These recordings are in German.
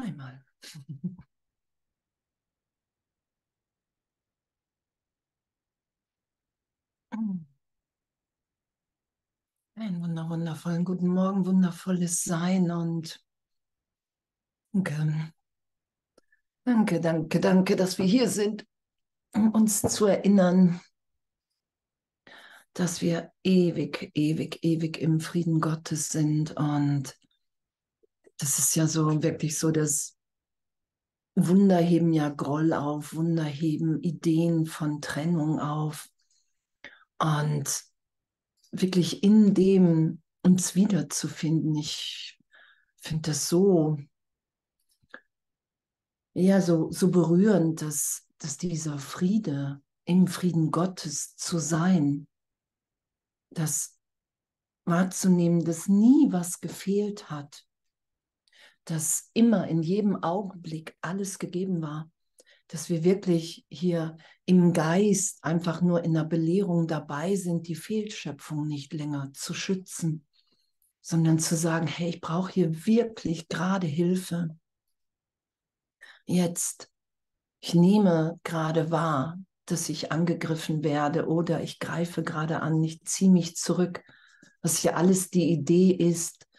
Einmal. Einen wunder, wundervollen guten Morgen, wundervolles Sein und danke, danke, danke, danke, dass wir hier sind, um uns zu erinnern, dass wir ewig, ewig, ewig im Frieden Gottes sind und das ist ja so wirklich so, dass Wunder heben ja Groll auf, Wunder heben Ideen von Trennung auf. Und wirklich in dem uns wiederzufinden, ich finde das so, ja, so, so berührend, dass, dass dieser Friede, im Frieden Gottes zu sein, das wahrzunehmen, dass nie was gefehlt hat, dass immer in jedem Augenblick alles gegeben war, dass wir wirklich hier im Geist einfach nur in der Belehrung dabei sind, die Fehlschöpfung nicht länger zu schützen, sondern zu sagen, hey, ich brauche hier wirklich gerade Hilfe. Jetzt, ich nehme gerade wahr, dass ich angegriffen werde oder ich greife gerade an, ich ziehe mich zurück, was hier alles die Idee ist,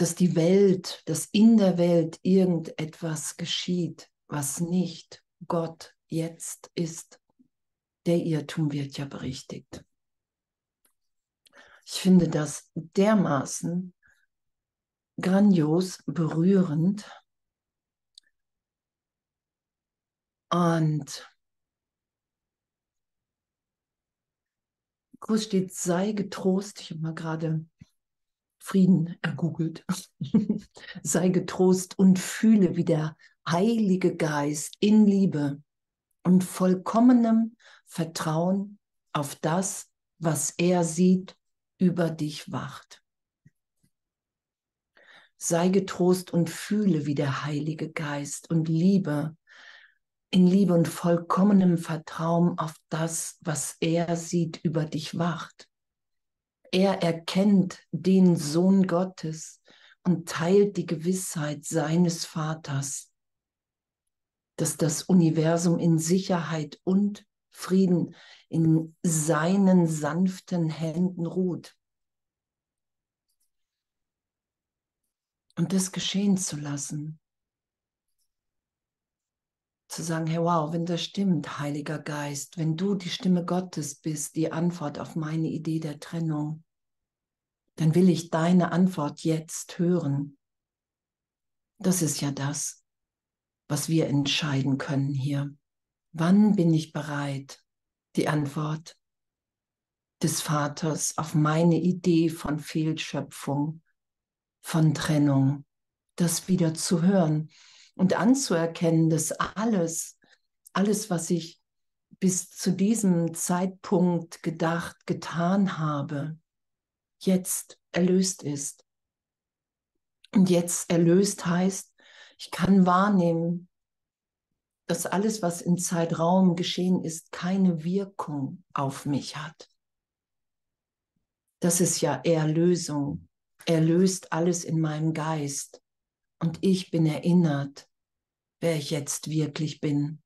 dass die Welt, dass in der Welt irgendetwas geschieht, was nicht Gott jetzt ist. Der Irrtum wird ja berichtigt. Ich finde das dermaßen grandios, berührend. Und groß steht, sei getrost. Ich habe mal gerade Frieden ergoogelt. Sei getrost und fühle, wie der Heilige Geist in Liebe und vollkommenem Vertrauen auf das, was er sieht, über dich wacht. Sei getrost und fühle, wie der Heilige Geist und Liebe in Liebe und vollkommenem Vertrauen auf das, was er sieht, über dich wacht. Er erkennt den Sohn Gottes und teilt die Gewissheit seines Vaters, dass das Universum in Sicherheit und Frieden in seinen sanften Händen ruht. Und das geschehen zu lassen. Zu sagen, hey wow, wenn das stimmt, Heiliger Geist, wenn du die Stimme Gottes bist, die Antwort auf meine Idee der Trennung, dann will ich deine Antwort jetzt hören. Das ist ja das, was wir entscheiden können hier. Wann bin ich bereit, die Antwort des Vaters auf meine Idee von Fehlschöpfung, von Trennung, das wieder zu hören und anzuerkennen, dass alles, alles, was ich bis zu diesem Zeitpunkt gedacht, getan habe, jetzt erlöst ist. Und jetzt erlöst heißt, ich kann wahrnehmen, dass alles, was im Zeitraum geschehen ist, keine Wirkung auf mich hat. Das ist ja Erlösung. Er löst alles in meinem Geist. Und ich bin erinnert, wer ich jetzt wirklich bin.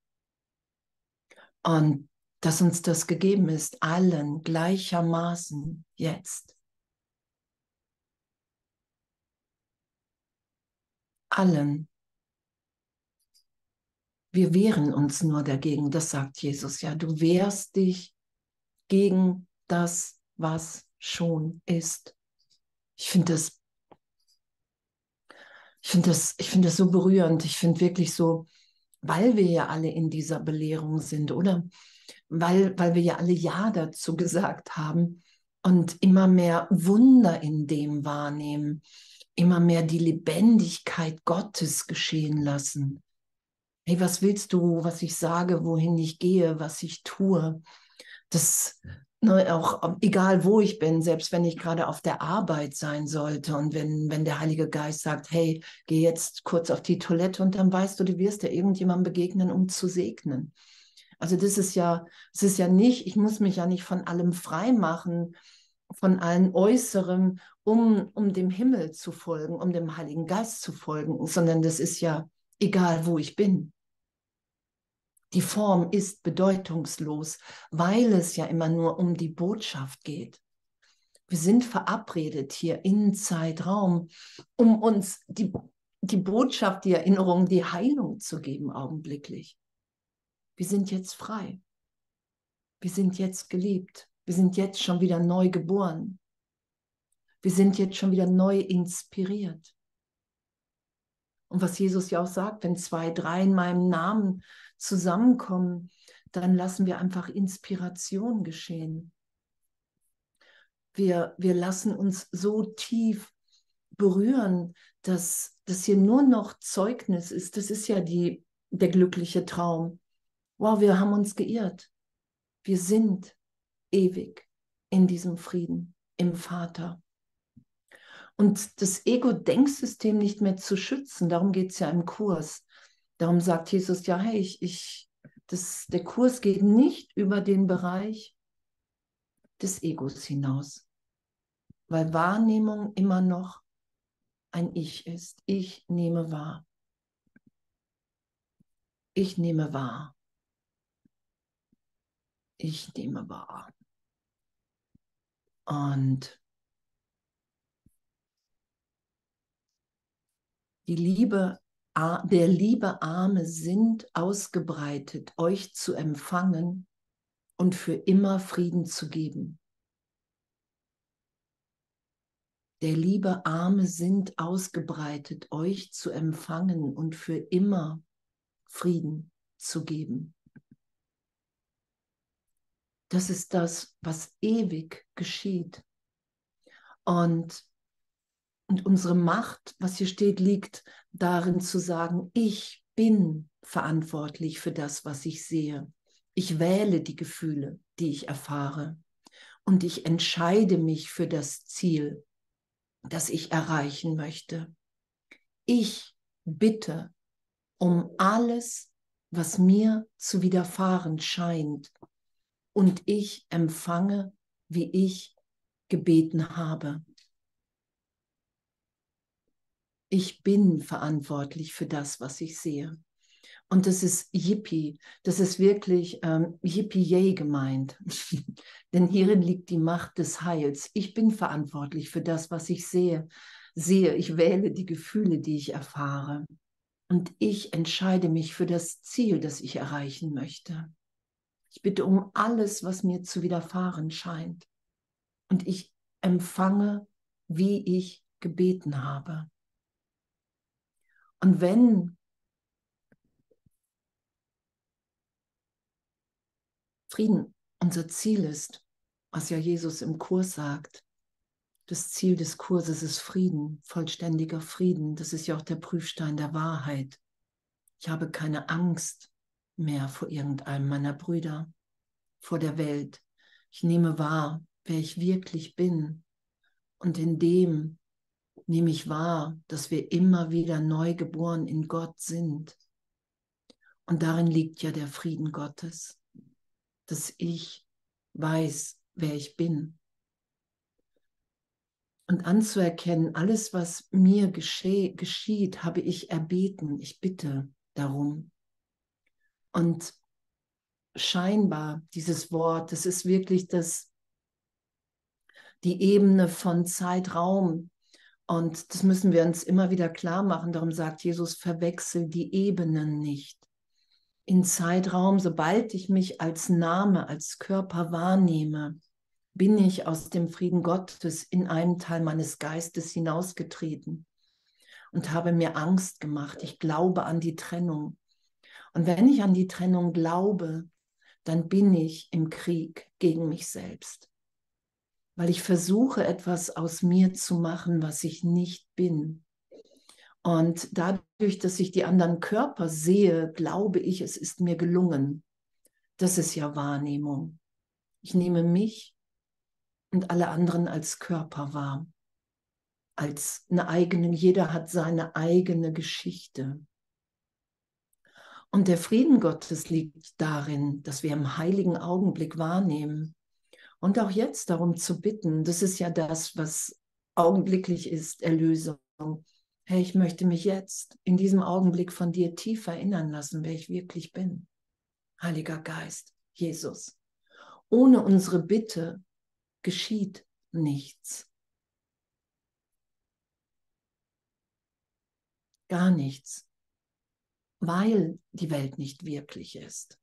Und dass uns das gegeben ist, allen gleichermaßen jetzt. allen. Wir wehren uns nur dagegen, das sagt Jesus ja. Du wehrst dich gegen das, was schon ist. Ich finde das, ich finde das, ich finde das so berührend. Ich finde wirklich so, weil wir ja alle in dieser Belehrung sind, oder? Weil, weil wir ja alle Ja dazu gesagt haben und immer mehr Wunder in dem wahrnehmen immer mehr die Lebendigkeit Gottes geschehen lassen. Hey, was willst du, was ich sage, wohin ich gehe, was ich tue? Das ne, auch egal wo ich bin, selbst wenn ich gerade auf der Arbeit sein sollte und wenn, wenn der Heilige Geist sagt, hey, geh jetzt kurz auf die Toilette und dann weißt du, du wirst ja irgendjemandem begegnen, um zu segnen. Also das ist ja, es ist ja nicht, ich muss mich ja nicht von allem frei machen, von allen Äußeren, um, um dem Himmel zu folgen, um dem Heiligen Geist zu folgen, sondern das ist ja egal, wo ich bin. Die Form ist bedeutungslos, weil es ja immer nur um die Botschaft geht. Wir sind verabredet hier in Zeitraum, um uns die, die Botschaft, die Erinnerung, die Heilung zu geben, augenblicklich. Wir sind jetzt frei. Wir sind jetzt geliebt. Wir sind jetzt schon wieder neu geboren. Wir sind jetzt schon wieder neu inspiriert. Und was Jesus ja auch sagt, wenn zwei, drei in meinem Namen zusammenkommen, dann lassen wir einfach Inspiration geschehen. Wir, wir lassen uns so tief berühren, dass das hier nur noch Zeugnis ist. Das ist ja die, der glückliche Traum. Wow, wir haben uns geirrt. Wir sind ewig in diesem Frieden im Vater. Und das Ego-Denksystem nicht mehr zu schützen, darum geht es ja im Kurs. Darum sagt Jesus ja, hey, ich, ich, das, der Kurs geht nicht über den Bereich des Egos hinaus, weil Wahrnehmung immer noch ein Ich ist. Ich nehme wahr. Ich nehme wahr. Ich nehme wahr. Und die Liebe, der liebe Arme sind ausgebreitet, euch zu empfangen und für immer Frieden zu geben. Der liebe Arme sind ausgebreitet, euch zu empfangen und für immer Frieden zu geben. Das ist das, was ewig geschieht. Und und unsere Macht, was hier steht, liegt darin zu sagen, ich bin verantwortlich für das, was ich sehe. Ich wähle die Gefühle, die ich erfahre. Und ich entscheide mich für das Ziel, das ich erreichen möchte. Ich bitte um alles, was mir zu widerfahren scheint. Und ich empfange, wie ich gebeten habe ich bin verantwortlich für das, was ich sehe. Und das ist Yippie, das ist wirklich ähm, Yippie-Yay gemeint. Denn hierin liegt die Macht des Heils. Ich bin verantwortlich für das, was ich sehe. Sehe, ich wähle die Gefühle, die ich erfahre. Und ich entscheide mich für das Ziel, das ich erreichen möchte. Ich bitte um alles, was mir zu widerfahren scheint. Und ich empfange, wie ich gebeten habe. Und wenn Frieden unser Ziel ist, was ja Jesus im Kurs sagt, das Ziel des Kurses ist Frieden, vollständiger Frieden. Das ist ja auch der Prüfstein der Wahrheit. Ich habe keine Angst mehr vor irgendeinem meiner Brüder, vor der Welt. Ich nehme wahr, wer ich wirklich bin. Und in dem nehme ich wahr, dass wir immer wieder neu geboren in Gott sind. Und darin liegt ja der Frieden Gottes, dass ich weiß, wer ich bin. Und anzuerkennen, alles, was mir geschieht, habe ich erbeten. Ich bitte darum. Und scheinbar, dieses Wort, das ist wirklich das, die Ebene von Zeitraum, und das müssen wir uns immer wieder klar machen. Darum sagt Jesus, verwechsel die Ebenen nicht. In Zeitraum, sobald ich mich als Name, als Körper wahrnehme, bin ich aus dem Frieden Gottes in einen Teil meines Geistes hinausgetreten und habe mir Angst gemacht. Ich glaube an die Trennung. Und wenn ich an die Trennung glaube, dann bin ich im Krieg gegen mich selbst weil ich versuche, etwas aus mir zu machen, was ich nicht bin. Und dadurch, dass ich die anderen Körper sehe, glaube ich, es ist mir gelungen. Das ist ja Wahrnehmung. Ich nehme mich und alle anderen als Körper wahr. Als eine eigene, jeder hat seine eigene Geschichte. Und der Frieden Gottes liegt darin, dass wir im heiligen Augenblick wahrnehmen, Und auch jetzt darum zu bitten, das ist ja das, was augenblicklich ist, Erlösung. Hey, ich möchte mich jetzt in diesem Augenblick von dir tief erinnern lassen, wer ich wirklich bin. Heiliger Geist, Jesus. Ohne unsere Bitte geschieht nichts. Gar nichts, weil die Welt nicht wirklich ist.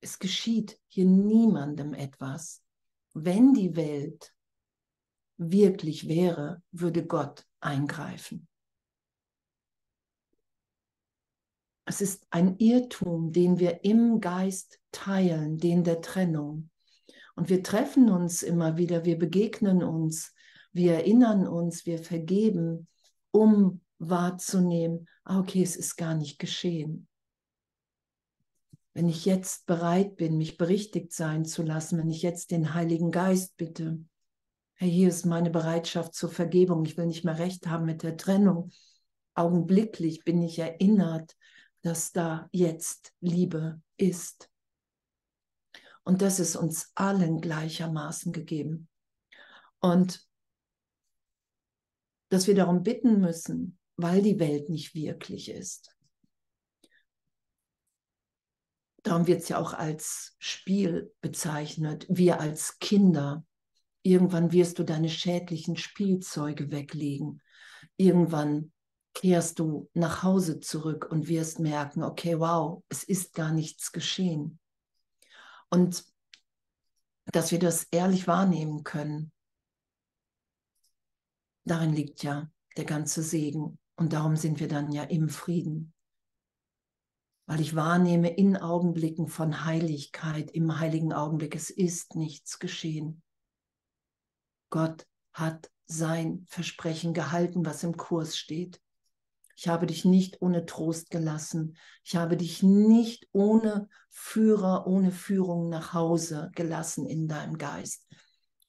Es geschieht hier niemandem etwas. Wenn die Welt wirklich wäre, würde Gott eingreifen. Es ist ein Irrtum, den wir im Geist teilen, den der Trennung. Und wir treffen uns immer wieder, wir begegnen uns, wir erinnern uns, wir vergeben, um wahrzunehmen, ah, okay, es ist gar nicht geschehen. Wenn ich jetzt bereit bin, mich berichtigt sein zu lassen, wenn ich jetzt den Heiligen Geist bitte, Herr, hier ist meine Bereitschaft zur Vergebung, ich will nicht mehr recht haben mit der Trennung. Augenblicklich bin ich erinnert, dass da jetzt Liebe ist. Und das ist uns allen gleichermaßen gegeben. Und dass wir darum bitten müssen, weil die Welt nicht wirklich ist. Darum wird es ja auch als Spiel bezeichnet. Wir als Kinder. Irgendwann wirst du deine schädlichen Spielzeuge weglegen. Irgendwann kehrst du nach Hause zurück und wirst merken, okay, wow, es ist gar nichts geschehen. Und dass wir das ehrlich wahrnehmen können, darin liegt ja der ganze Segen. Und darum sind wir dann ja im Frieden. Weil ich wahrnehme in Augenblicken von Heiligkeit, im heiligen Augenblick, es ist nichts geschehen. Gott hat sein Versprechen gehalten, was im Kurs steht. Ich habe dich nicht ohne Trost gelassen. Ich habe dich nicht ohne Führer, ohne Führung nach Hause gelassen in deinem Geist.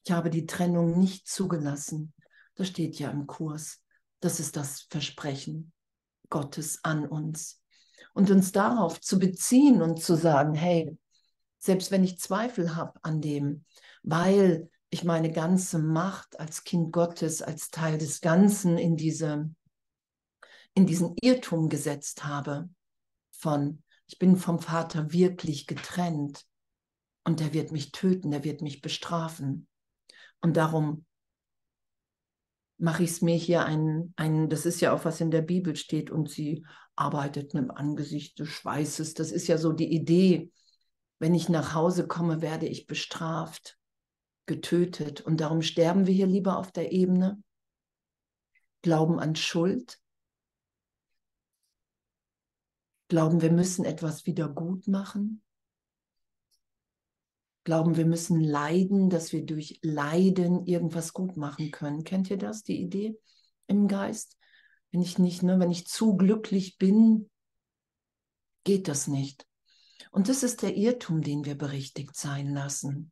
Ich habe die Trennung nicht zugelassen. Das steht ja im Kurs. Das ist das Versprechen Gottes an uns. Und uns darauf zu beziehen und zu sagen, hey, selbst wenn ich Zweifel habe an dem, weil ich meine ganze Macht als Kind Gottes, als Teil des Ganzen in, diese, in diesen Irrtum gesetzt habe von, ich bin vom Vater wirklich getrennt und der wird mich töten, der wird mich bestrafen. Und darum mache ich es mir hier ein, ein, das ist ja auch, was in der Bibel steht, und sie arbeitet im Angesicht des Schweißes. Das ist ja so die Idee, wenn ich nach Hause komme, werde ich bestraft, getötet. Und darum sterben wir hier lieber auf der Ebene, glauben an Schuld, glauben, wir müssen etwas wieder gut machen, glauben, wir müssen leiden, dass wir durch Leiden irgendwas gut machen können. Kennt ihr das, die Idee im Geist? Wenn ich nicht, ne, wenn ich zu glücklich bin, geht das nicht. Und das ist der Irrtum, den wir berichtigt sein lassen.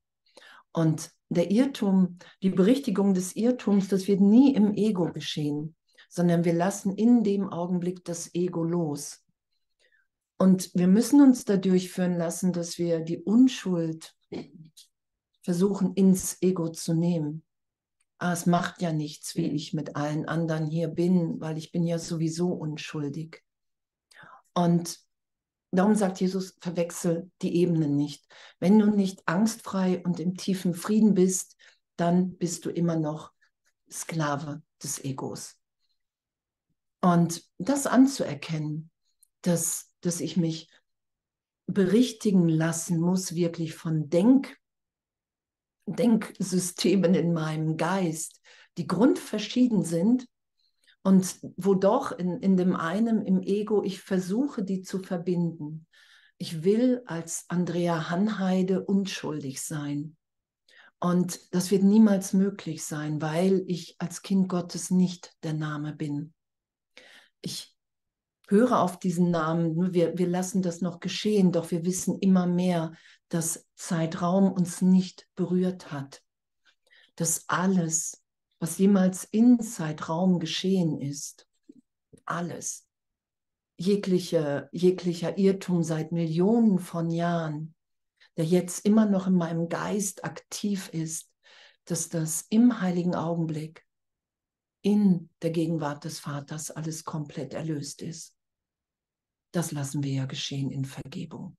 Und der Irrtum, die Berichtigung des Irrtums, das wird nie im Ego geschehen, sondern wir lassen in dem Augenblick das Ego los. Und wir müssen uns dadurch führen lassen, dass wir die Unschuld versuchen ins Ego zu nehmen. Ah, es macht ja nichts, wie ich mit allen anderen hier bin, weil ich bin ja sowieso unschuldig. Und darum sagt Jesus, verwechsel die Ebenen nicht. Wenn du nicht angstfrei und im tiefen Frieden bist, dann bist du immer noch Sklave des Egos. Und das anzuerkennen, dass, dass ich mich berichtigen lassen muss, wirklich von Denk, Denksystemen in meinem Geist, die grundverschieden sind und wo doch in, in dem einen, im Ego, ich versuche, die zu verbinden. Ich will als Andrea Hanheide unschuldig sein. Und das wird niemals möglich sein, weil ich als Kind Gottes nicht der Name bin. Ich höre auf diesen Namen, wir, wir lassen das noch geschehen, doch wir wissen immer mehr, dass Zeitraum uns nicht berührt hat. Dass alles, was jemals in Zeitraum geschehen ist, alles, jegliche, jeglicher Irrtum seit Millionen von Jahren, der jetzt immer noch in meinem Geist aktiv ist, dass das im heiligen Augenblick in der Gegenwart des Vaters alles komplett erlöst ist. Das lassen wir ja geschehen in Vergebung.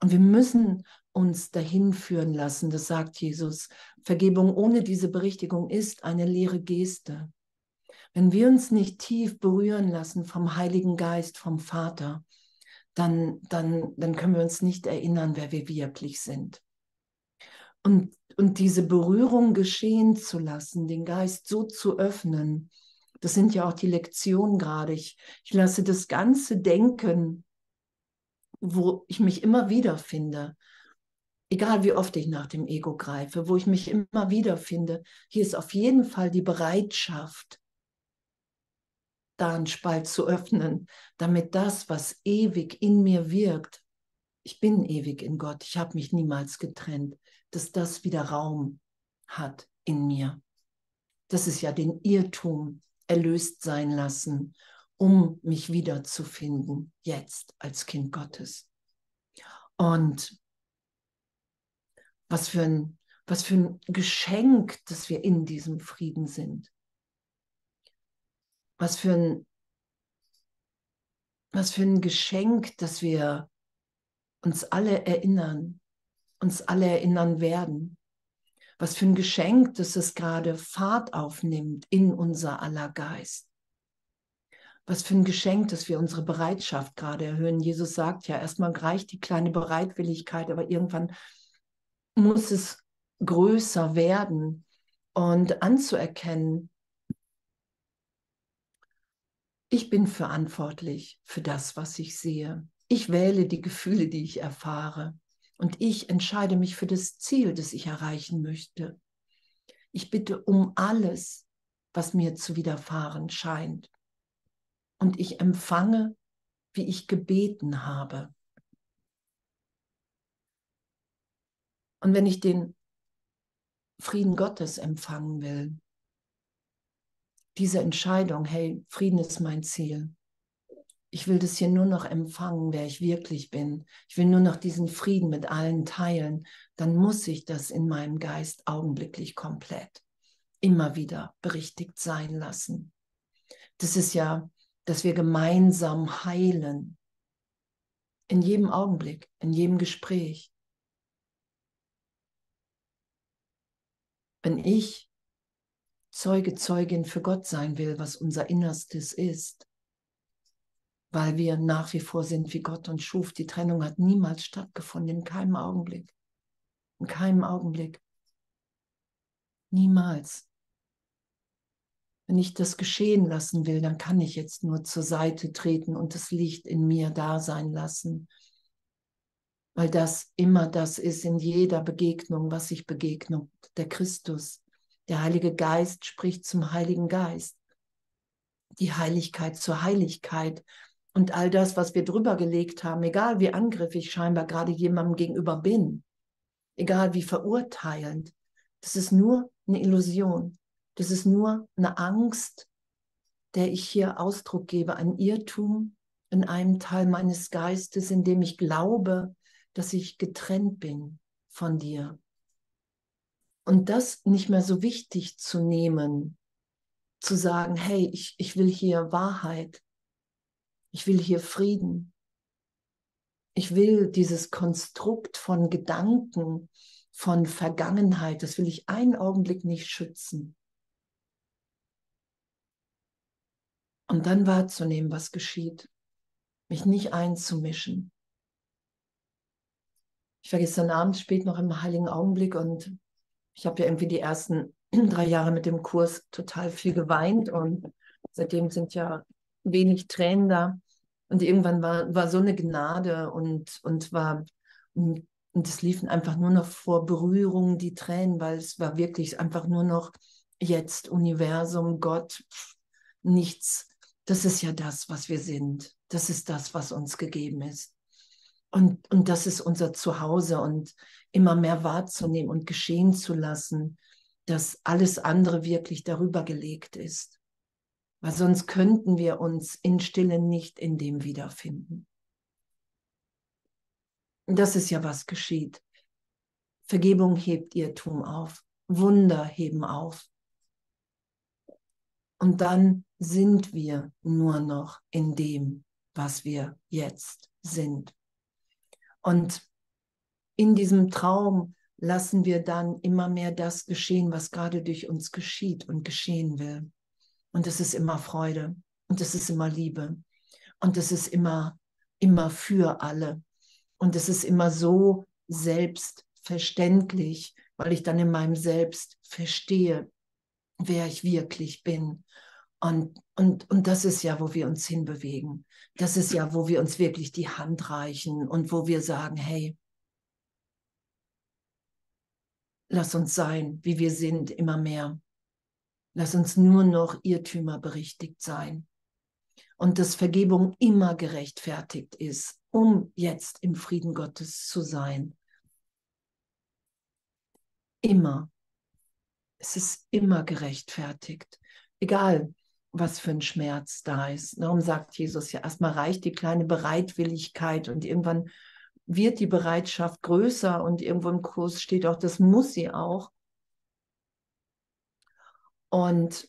Und wir müssen uns dahin führen lassen, das sagt Jesus. Vergebung ohne diese Berichtigung ist eine leere Geste. Wenn wir uns nicht tief berühren lassen vom Heiligen Geist, vom Vater, dann, dann, dann können wir uns nicht erinnern, wer wir wirklich sind. Und, und diese Berührung geschehen zu lassen, den Geist so zu öffnen, das sind ja auch die Lektionen gerade. Ich, ich lasse das ganze Denken, wo ich mich immer wieder finde, egal wie oft ich nach dem Ego greife, wo ich mich immer wieder finde, hier ist auf jeden Fall die Bereitschaft, da einen Spalt zu öffnen, damit das, was ewig in mir wirkt, ich bin ewig in Gott, ich habe mich niemals getrennt, dass das wieder Raum hat in mir. Das ist ja den Irrtum erlöst sein lassen, um mich wiederzufinden, jetzt als Kind Gottes. Und was für ein, was für ein Geschenk, dass wir in diesem Frieden sind was für ein, was für ein Geschenk, dass wir uns alle erinnern, uns alle erinnern werden. Was für ein Geschenk, dass es gerade Fahrt aufnimmt in unser aller Geist. Was für ein Geschenk, dass wir unsere Bereitschaft gerade erhöhen. Jesus sagt ja, erstmal reicht die kleine Bereitwilligkeit, aber irgendwann muss es größer werden und anzuerkennen, ich bin verantwortlich für das, was ich sehe. Ich wähle die Gefühle, die ich erfahre. Und ich entscheide mich für das Ziel, das ich erreichen möchte. Ich bitte um alles, was mir zu widerfahren scheint. Und ich empfange, wie ich gebeten habe. Und wenn ich den Frieden Gottes empfangen will, diese Entscheidung, hey, Frieden ist mein Ziel. Ich will das hier nur noch empfangen, wer ich wirklich bin. Ich will nur noch diesen Frieden mit allen teilen. Dann muss ich das in meinem Geist augenblicklich komplett immer wieder berichtigt sein lassen. Das ist ja, dass wir gemeinsam heilen. In jedem Augenblick, in jedem Gespräch. Wenn ich Zeuge, Zeugin für Gott sein will, was unser Innerstes ist, weil wir nach wie vor sind, wie Gott uns schuf. Die Trennung hat niemals stattgefunden, in keinem Augenblick. In keinem Augenblick. Niemals. Wenn ich das geschehen lassen will, dann kann ich jetzt nur zur Seite treten und das Licht in mir da sein lassen. Weil das immer das ist in jeder Begegnung, was ich begegne, der Christus. Der Heilige Geist spricht zum Heiligen Geist. Die Heiligkeit zur Heiligkeit. Und all das, was wir drüber gelegt haben, egal wie angriffig scheinbar gerade jemandem gegenüber bin, egal wie verurteilend, das ist nur eine Illusion. Das ist nur eine Angst, der ich hier Ausdruck gebe, ein Irrtum in einem Teil meines Geistes, in dem ich glaube, dass ich getrennt bin von dir. Und das nicht mehr so wichtig zu nehmen, zu sagen, hey, ich, ich will hier Wahrheit, ich will hier Frieden, ich will dieses Konstrukt von Gedanken, von Vergangenheit, das will ich einen Augenblick nicht schützen. Und dann wahrzunehmen, was geschieht, mich nicht einzumischen. Ich war gestern Abend spät noch im heiligen Augenblick und ich habe ja irgendwie die ersten drei Jahre mit dem Kurs total viel geweint und seitdem sind ja wenig Tränen da. Und irgendwann war, war so eine Gnade und, und war, und, es liefen einfach nur noch vor Berührung die Tränen, weil es war wirklich einfach nur noch jetzt Universum, Gott, nichts. Das ist ja das, was wir sind. Das ist das, was uns gegeben ist. Und, und das ist unser Zuhause und immer mehr wahrzunehmen und geschehen zu lassen, dass alles andere wirklich darüber gelegt ist. Weil sonst könnten wir uns in Stille nicht in dem wiederfinden. Das ist ja, was geschieht. Vergebung hebt Irrtum auf. Wunder heben auf. Und dann sind wir nur noch in dem, was wir jetzt sind. Und in diesem Traum lassen wir dann immer mehr das geschehen, was gerade durch uns geschieht und geschehen will. Und es ist immer Freude und es ist immer Liebe und es ist immer, immer für alle. Und es ist immer so selbstverständlich, weil ich dann in meinem Selbst verstehe, wer ich wirklich bin. Und, und, und das ist ja, wo wir uns hinbewegen. Das ist ja, wo wir uns wirklich die Hand reichen und wo wir sagen, hey, lass uns sein, wie wir sind, immer mehr. Lass uns nur noch Irrtümer berichtigt sein. Und dass Vergebung immer gerechtfertigt ist, um jetzt im Frieden Gottes zu sein. Immer. Es ist immer gerechtfertigt. Egal, was für ein Schmerz da ist. Darum sagt Jesus ja, erstmal reicht die kleine Bereitwilligkeit und irgendwann wird die Bereitschaft größer und irgendwo im Kurs steht auch, das muss sie auch. Und,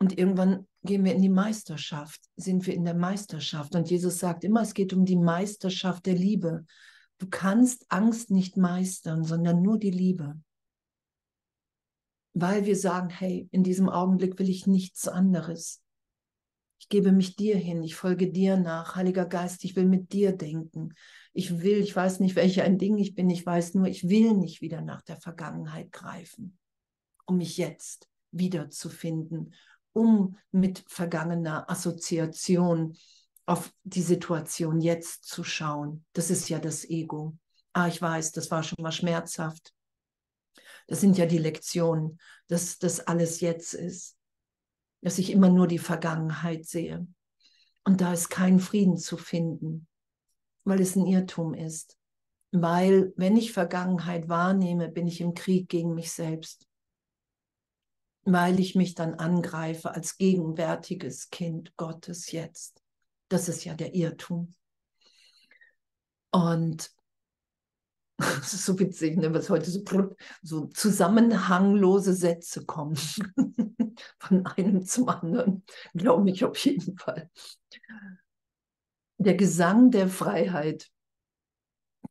und irgendwann gehen wir in die Meisterschaft, sind wir in der Meisterschaft. Und Jesus sagt immer, es geht um die Meisterschaft der Liebe. Du kannst Angst nicht meistern, sondern nur die Liebe. Weil wir sagen, hey, in diesem Augenblick will ich nichts anderes. Ich gebe mich dir hin, ich folge dir nach. Heiliger Geist, ich will mit dir denken. Ich will, ich weiß nicht, welcher ein Ding ich bin, ich weiß nur, ich will nicht wieder nach der Vergangenheit greifen, um mich jetzt wiederzufinden, um mit vergangener Assoziation auf die Situation jetzt zu schauen. Das ist ja das Ego. Ah, ich weiß, das war schon mal schmerzhaft. Das sind ja die Lektionen, dass das alles jetzt ist dass ich immer nur die Vergangenheit sehe. Und da ist kein Frieden zu finden, weil es ein Irrtum ist. Weil wenn ich Vergangenheit wahrnehme, bin ich im Krieg gegen mich selbst. Weil ich mich dann angreife als gegenwärtiges Kind Gottes jetzt. Das ist ja der Irrtum. Und das ist so witzig, ne, was heute so, so zusammenhanglose Sätze kommen. Von einem zum anderen. Glaube ich auf jeden Fall. Der Gesang der Freiheit,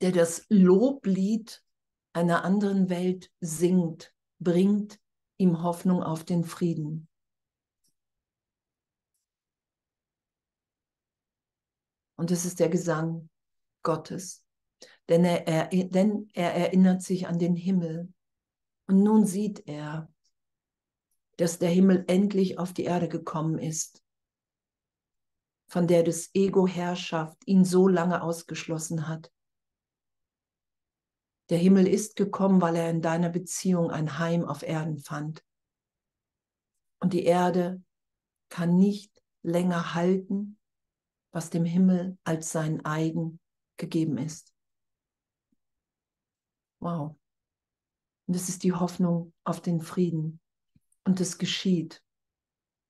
der das Loblied einer anderen Welt singt, bringt ihm Hoffnung auf den Frieden. Und es ist der Gesang Gottes denn er, er, denn er erinnert sich an den Himmel. Und nun sieht er, dass der Himmel endlich auf die Erde gekommen ist, von der das Ego-Herrschaft ihn so lange ausgeschlossen hat. Der Himmel ist gekommen, weil er in deiner Beziehung ein Heim auf Erden fand. Und die Erde kann nicht länger halten, was dem Himmel als sein eigen gegeben ist. Wow. Und das ist die Hoffnung auf den Frieden. Und das geschieht.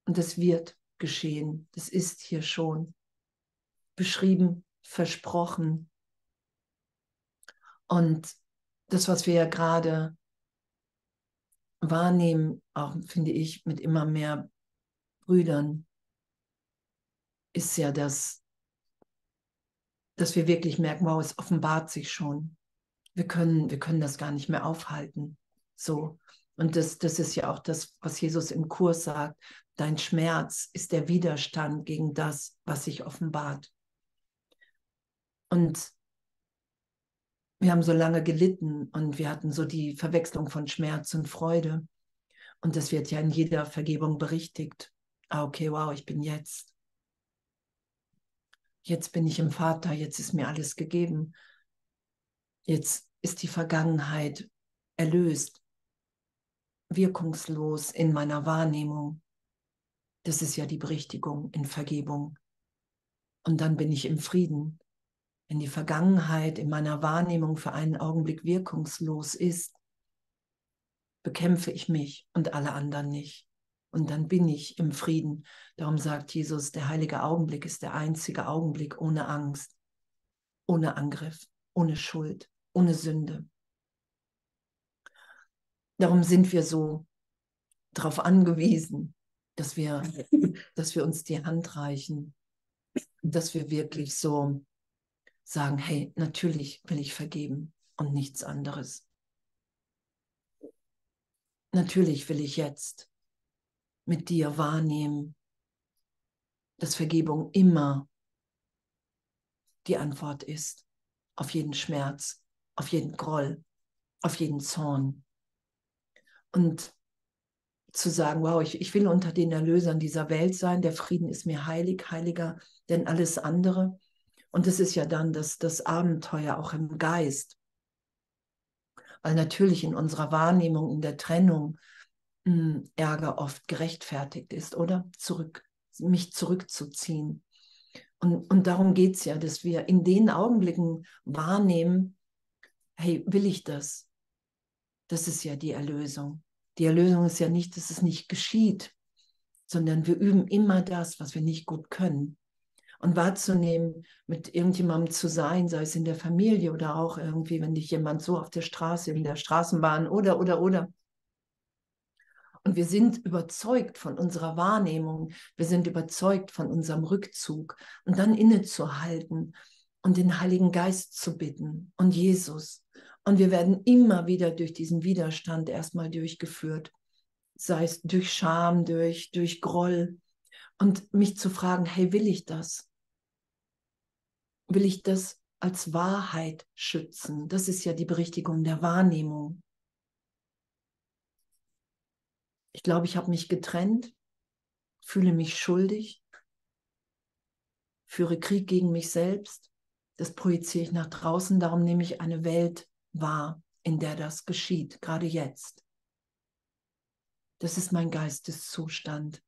Und das wird geschehen. Das ist hier schon beschrieben, versprochen. Und das, was wir ja gerade wahrnehmen, auch finde ich, mit immer mehr Brüdern, ist ja das, dass wir wirklich merken, wow, es offenbart sich schon wir können, wir können das gar nicht mehr aufhalten. So. Und das, das ist ja auch das, was Jesus im Kurs sagt. Dein Schmerz ist der Widerstand gegen das, was sich offenbart. Und wir haben so lange gelitten und wir hatten so die Verwechslung von Schmerz und Freude. Und das wird ja in jeder Vergebung berichtigt. Ah, okay, wow, ich bin jetzt. Jetzt bin ich im Vater, jetzt ist mir alles gegeben. Jetzt ist die Vergangenheit erlöst, wirkungslos in meiner Wahrnehmung. Das ist ja die Berichtigung in Vergebung. Und dann bin ich im Frieden. Wenn die Vergangenheit in meiner Wahrnehmung für einen Augenblick wirkungslos ist, bekämpfe ich mich und alle anderen nicht. und dann bin ich im Frieden. Darum sagt Jesus, der heilige Augenblick ist der einzige Augenblick ohne Angst, ohne Angriff, ohne Schuld, ohne Sünde. Darum sind wir so darauf angewiesen, dass wir, dass wir uns die Hand reichen, dass wir wirklich so sagen, hey, natürlich will ich vergeben und nichts anderes. Natürlich will ich jetzt mit dir wahrnehmen, dass Vergebung immer die Antwort ist auf jeden Schmerz, auf jeden Groll, auf jeden Zorn. Und zu sagen, wow, ich, ich will unter den Erlösern dieser Welt sein, der Frieden ist mir heilig, heiliger denn alles andere. Und das ist ja dann das, das Abenteuer auch im Geist. Weil natürlich in unserer Wahrnehmung, in der Trennung, mh, hm, Ärger oft gerechtfertigt ist, oder? Zurück, mich zurückzuziehen. Und, und darum geht es ja, dass wir in den Augenblicken wahrnehmen, hey, will ich das? Das ist ja die Erlösung. Die Erlösung ist ja nicht, dass es nicht geschieht, sondern wir üben immer das, was wir nicht gut können. Und wahrzunehmen, mit irgendjemandem zu sein, sei es in der Familie oder auch irgendwie, wenn dich jemand so auf der Straße, in der Straßenbahn oder, oder, oder. Und wir sind überzeugt von unserer Wahrnehmung, wir sind überzeugt von unserem Rückzug und dann innezuhalten und den Heiligen Geist zu bitten und Jesus und wir werden immer wieder durch diesen Widerstand erstmal durchgeführt, sei es durch Scham, durch, durch Groll. Und mich zu fragen, hey, will ich das? Will ich das als Wahrheit schützen? Das ist ja die Berichtigung der Wahrnehmung. Ich glaube, ich habe mich getrennt, fühle mich schuldig, führe Krieg gegen mich selbst. Das projiziere ich nach draußen, darum nehme ich eine Welt war, in der das geschieht, gerade jetzt. Das ist mein Geisteszustand.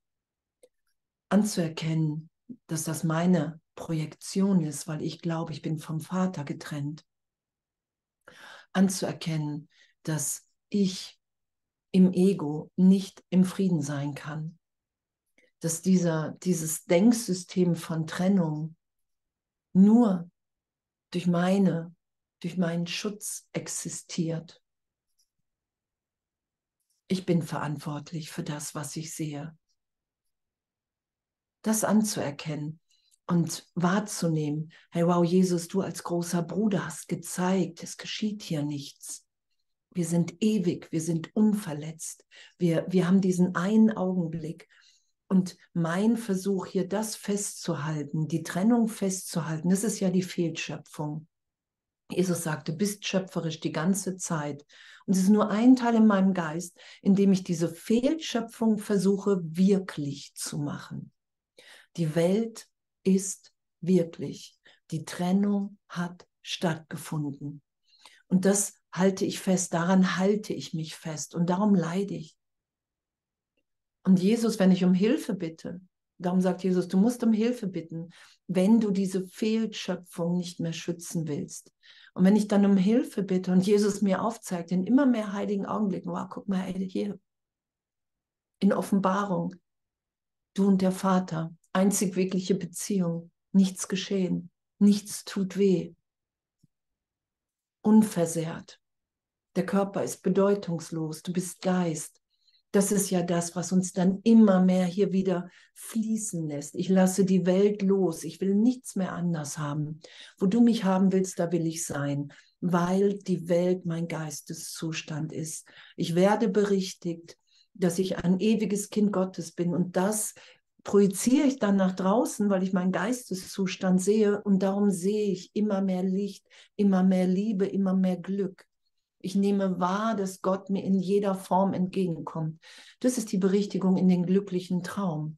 Anzuerkennen, dass das meine Projektion ist, weil ich glaube, ich bin vom Vater getrennt. Anzuerkennen, dass ich im Ego nicht im Frieden sein kann. Dass dieser, dieses Denksystem von Trennung nur durch meine durch meinen Schutz existiert. Ich bin verantwortlich für das, was ich sehe. Das anzuerkennen und wahrzunehmen, hey wow, Jesus, du als großer Bruder hast gezeigt, es geschieht hier nichts. Wir sind ewig, wir sind unverletzt. Wir, wir haben diesen einen Augenblick. Und mein Versuch hier, das festzuhalten, die Trennung festzuhalten, das ist ja die Fehlschöpfung. Jesus sagte, bist schöpferisch die ganze Zeit. Und es ist nur ein Teil in meinem Geist, in dem ich diese Fehlschöpfung versuche wirklich zu machen. Die Welt ist wirklich. Die Trennung hat stattgefunden. Und das halte ich fest, daran halte ich mich fest und darum leide ich. Und Jesus, wenn ich um Hilfe bitte, darum sagt Jesus, du musst um Hilfe bitten, wenn du diese Fehlschöpfung nicht mehr schützen willst. Und wenn ich dann um Hilfe bitte und Jesus mir aufzeigt, in immer mehr heiligen Augenblicken, wow, guck mal, ey, hier, in Offenbarung, du und der Vater, einzig wirkliche Beziehung, nichts geschehen, nichts tut weh, unversehrt. Der Körper ist bedeutungslos, du bist Geist, das ist ja das, was uns dann immer mehr hier wieder fließen lässt. Ich lasse die Welt los. Ich will nichts mehr anders haben. Wo du mich haben willst, da will ich sein, weil die Welt mein Geisteszustand ist. Ich werde berichtigt, dass ich ein ewiges Kind Gottes bin und das projiziere ich dann nach draußen, weil ich meinen Geisteszustand sehe und darum sehe ich immer mehr Licht, immer mehr Liebe, immer mehr Glück. Ich nehme wahr, dass Gott mir in jeder Form entgegenkommt. Das ist die Berichtigung in den glücklichen Traum.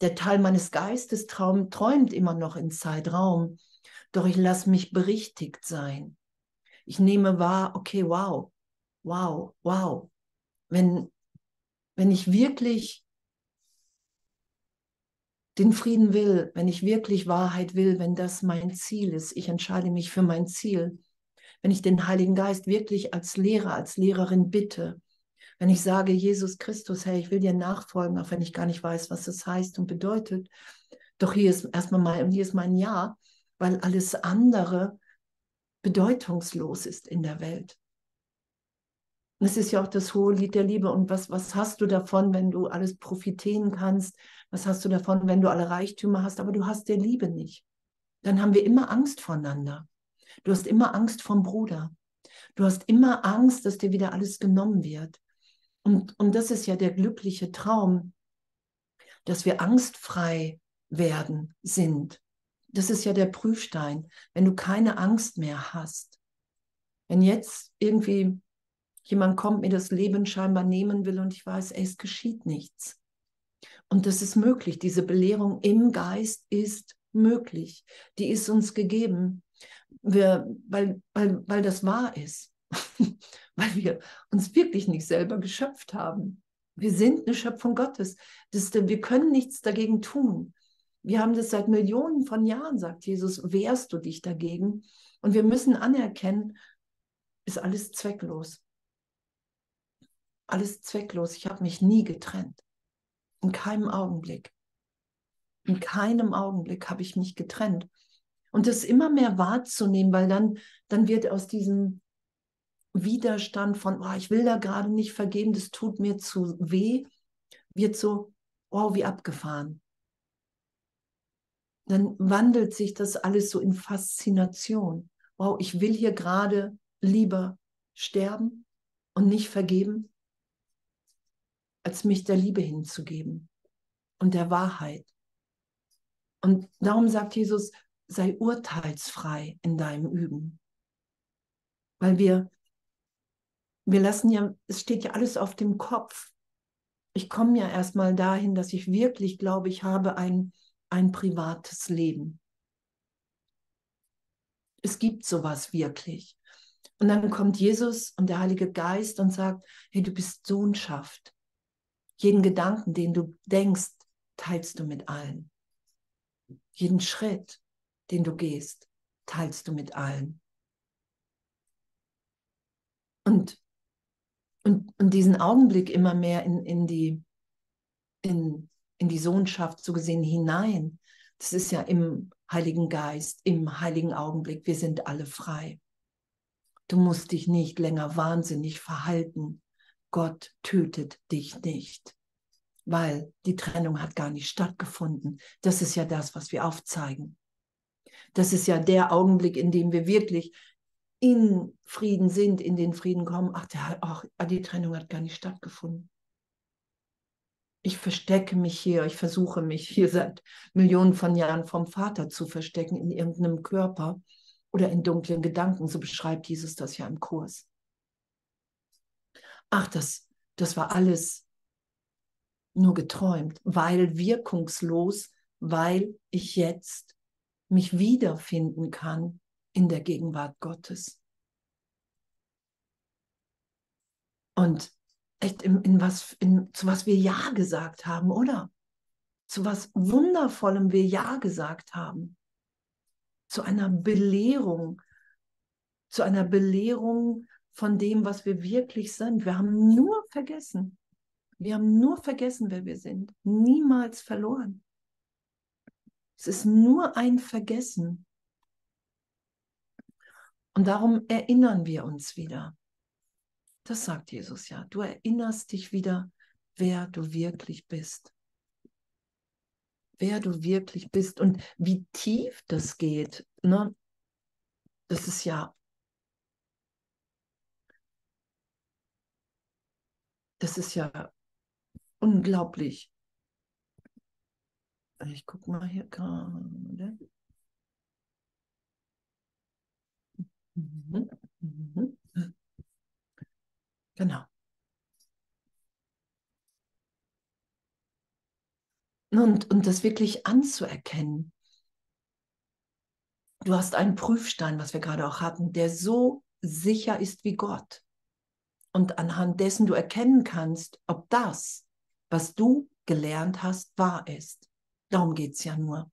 Der Teil meines Geistes traum, träumt immer noch in Zeitraum, doch ich lasse mich berichtigt sein. Ich nehme wahr, okay, wow, wow, wow. Wenn, wenn ich wirklich den Frieden will, wenn ich wirklich Wahrheit will, wenn das mein Ziel ist, ich entscheide mich für mein Ziel, wenn ich den Heiligen Geist wirklich als Lehrer, als Lehrerin bitte, Wenn ich sage, Jesus Christus, hey, ich will dir nachfolgen, auch wenn ich gar nicht weiß, was das heißt und bedeutet. Doch hier ist erstmal mein, hier ist mein Ja, weil alles andere bedeutungslos ist in der Welt. Es ist ja auch das hohe Lied der Liebe. Und was, was hast du davon, wenn du alles profitieren kannst? Was hast du davon, wenn du alle Reichtümer hast, aber du hast der Liebe nicht? Dann haben wir immer Angst voneinander. Du hast immer Angst vom Bruder. Du hast immer Angst, dass dir wieder alles genommen wird. Und, und das ist ja der glückliche Traum, dass wir angstfrei werden, sind. Das ist ja der Prüfstein, wenn du keine Angst mehr hast. Wenn jetzt irgendwie jemand kommt, mir das Leben scheinbar nehmen will und ich weiß, ey, es geschieht nichts. Und das ist möglich. Diese Belehrung im Geist ist möglich. Die ist uns gegeben, wir, weil, weil, weil das wahr ist. weil wir uns wirklich nicht selber geschöpft haben. Wir sind eine Schöpfung Gottes. Das, wir können nichts dagegen tun. Wir haben das seit Millionen von Jahren, sagt Jesus, wehrst du dich dagegen. Und wir müssen anerkennen, ist alles zwecklos. Alles zwecklos. Ich habe mich nie getrennt. In keinem Augenblick. In keinem Augenblick habe ich mich getrennt. Und das immer mehr wahrzunehmen, weil dann, dann wird aus diesem Widerstand von, oh, ich will da gerade nicht vergeben, das tut mir zu weh, wird so, wow, wie abgefahren. Dann wandelt sich das alles so in Faszination. Wow, ich will hier gerade lieber sterben und nicht vergeben, als mich der Liebe hinzugeben und der Wahrheit. Und darum sagt Jesus, sei urteilsfrei in deinem Üben. Weil wir wir lassen ja, es steht ja alles auf dem Kopf. Ich komme ja erstmal dahin, dass ich wirklich glaube, ich habe ein, ein privates Leben. Es gibt sowas wirklich. Und dann kommt Jesus und der Heilige Geist und sagt, hey, du bist Sohnschaft. Jeden Gedanken, den du denkst, teilst du mit allen. Jeden Schritt, den du gehst, teilst du mit allen. Und und, und diesen Augenblick immer mehr in, in, die, in, in die Sohnschaft so gesehen hinein, das ist ja im Heiligen Geist, im heiligen Augenblick, wir sind alle frei. Du musst dich nicht länger wahnsinnig verhalten. Gott tötet dich nicht, weil die Trennung hat gar nicht stattgefunden. Das ist ja das, was wir aufzeigen. Das ist ja der Augenblick, in dem wir wirklich in Frieden sind, in den Frieden kommen, ach, der, ach, die Trennung hat gar nicht stattgefunden. Ich verstecke mich hier, ich versuche mich hier seit Millionen von Jahren vom Vater zu verstecken in irgendeinem Körper oder in dunklen Gedanken. So beschreibt Jesus das ja im Kurs. Ach, das, das war alles nur geträumt, weil wirkungslos, weil ich jetzt mich wiederfinden kann in der Gegenwart Gottes. Und echt in, in was, in, zu was wir Ja gesagt haben, oder? Zu was Wundervollem wir Ja gesagt haben. Zu einer Belehrung, zu einer Belehrung von dem, was wir wirklich sind. Wir haben nur vergessen. Wir haben nur vergessen, wer wir sind. Niemals verloren. Es ist nur ein Vergessen. Und darum erinnern wir uns wieder. Das sagt Jesus ja. Du erinnerst dich wieder, wer du wirklich bist. Wer du wirklich bist und wie tief das geht. Ne? Das ist ja. Das ist ja unglaublich. Ich gucke mal hier gerade. Mhm. Mhm. Genau. Und, und das wirklich anzuerkennen. Du hast einen Prüfstein, was wir gerade auch hatten, der so sicher ist wie Gott. Und anhand dessen du erkennen kannst, ob das, was du gelernt hast, wahr ist. Darum geht es ja nur.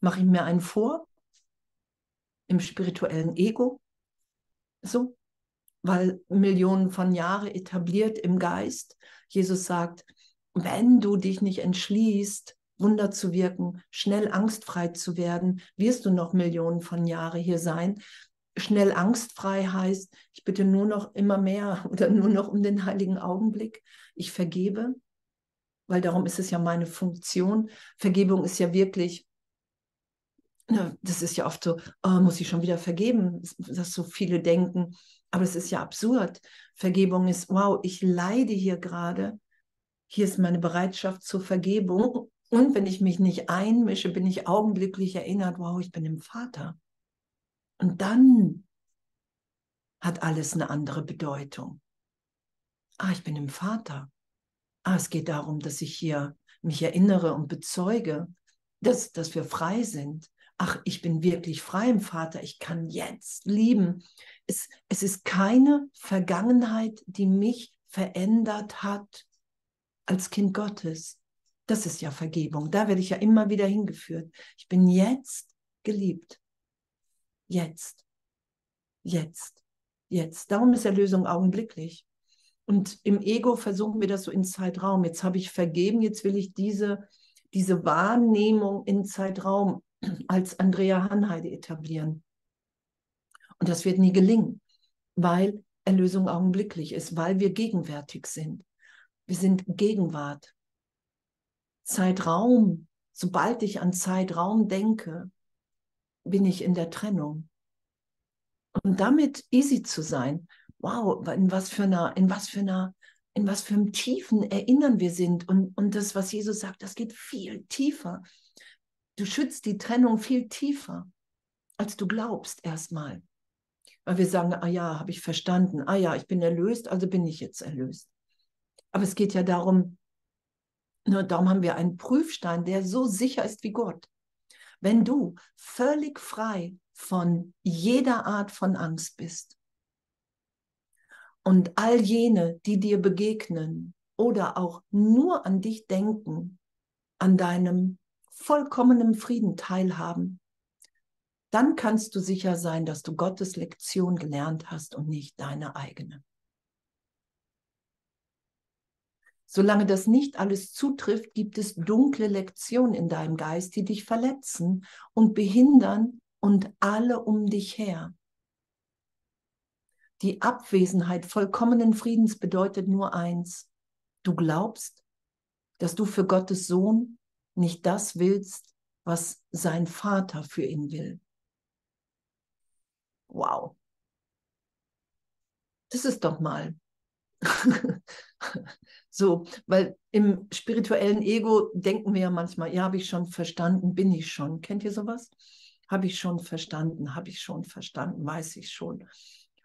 Mache ich mir einen vor, im spirituellen Ego, so, weil Millionen von Jahren etabliert im Geist. Jesus sagt, wenn du dich nicht entschließt, Wunder zu wirken, schnell angstfrei zu werden, wirst du noch Millionen von Jahren hier sein. Schnell angstfrei heißt, ich bitte nur noch immer mehr oder nur noch um den heiligen Augenblick. Ich vergebe, weil darum ist es ja meine Funktion. Vergebung ist ja wirklich, das ist ja oft so, oh, muss ich schon wieder vergeben, dass so viele denken. Aber es ist ja absurd. Vergebung ist, wow, ich leide hier gerade. Hier ist meine Bereitschaft zur Vergebung. Und wenn ich mich nicht einmische, bin ich augenblicklich erinnert, wow, ich bin im Vater. Und dann hat alles eine andere Bedeutung. Ah, ich bin im Vater. Ah, es geht darum, dass ich hier mich erinnere und bezeuge, dass, dass wir frei sind. Ach, ich bin wirklich frei im Vater. Ich kann jetzt lieben. Es, es ist keine Vergangenheit, die mich verändert hat als Kind Gottes. Das ist ja Vergebung. Da werde ich ja immer wieder hingeführt. Ich bin jetzt geliebt. Jetzt. Jetzt. Jetzt. Darum ist Erlösung augenblicklich. Und im Ego versuchen wir das so in Zeitraum. Jetzt habe ich vergeben, jetzt will ich diese, diese Wahrnehmung in Zeitraum als Andrea Hanheide etablieren. Und das wird nie gelingen, weil Erlösung augenblicklich ist, weil wir gegenwärtig sind. Wir sind Gegenwart. Zeitraum, sobald ich an Zeitraum denke, bin ich in der Trennung. Und damit easy zu sein, wow, in was für einer, in was für einer, in was für einem tiefen Erinnern wir sind. Und, und das, was Jesus sagt, das geht viel tiefer. Du schützt die Trennung viel tiefer, als du glaubst erstmal. Weil wir sagen, ah ja, habe ich verstanden, ah ja, ich bin erlöst, also bin ich jetzt erlöst. Aber es geht ja darum, nur darum haben wir einen Prüfstein, der so sicher ist wie Gott. Wenn du völlig frei von jeder Art von Angst bist und all jene, die dir begegnen oder auch nur an dich denken, an deinem vollkommenen Frieden teilhaben, dann kannst du sicher sein, dass du Gottes Lektion gelernt hast und nicht deine eigene. Solange das nicht alles zutrifft, gibt es dunkle Lektionen in deinem Geist, die dich verletzen und behindern und alle um dich her. Die Abwesenheit vollkommenen Friedens bedeutet nur eins. Du glaubst, dass du für Gottes Sohn nicht das willst, was sein Vater für ihn will. Wow. Das ist doch mal so, weil im spirituellen Ego denken wir ja manchmal, ja, habe ich schon verstanden, bin ich schon. Kennt ihr sowas? Habe ich schon verstanden, habe ich schon verstanden, weiß ich schon.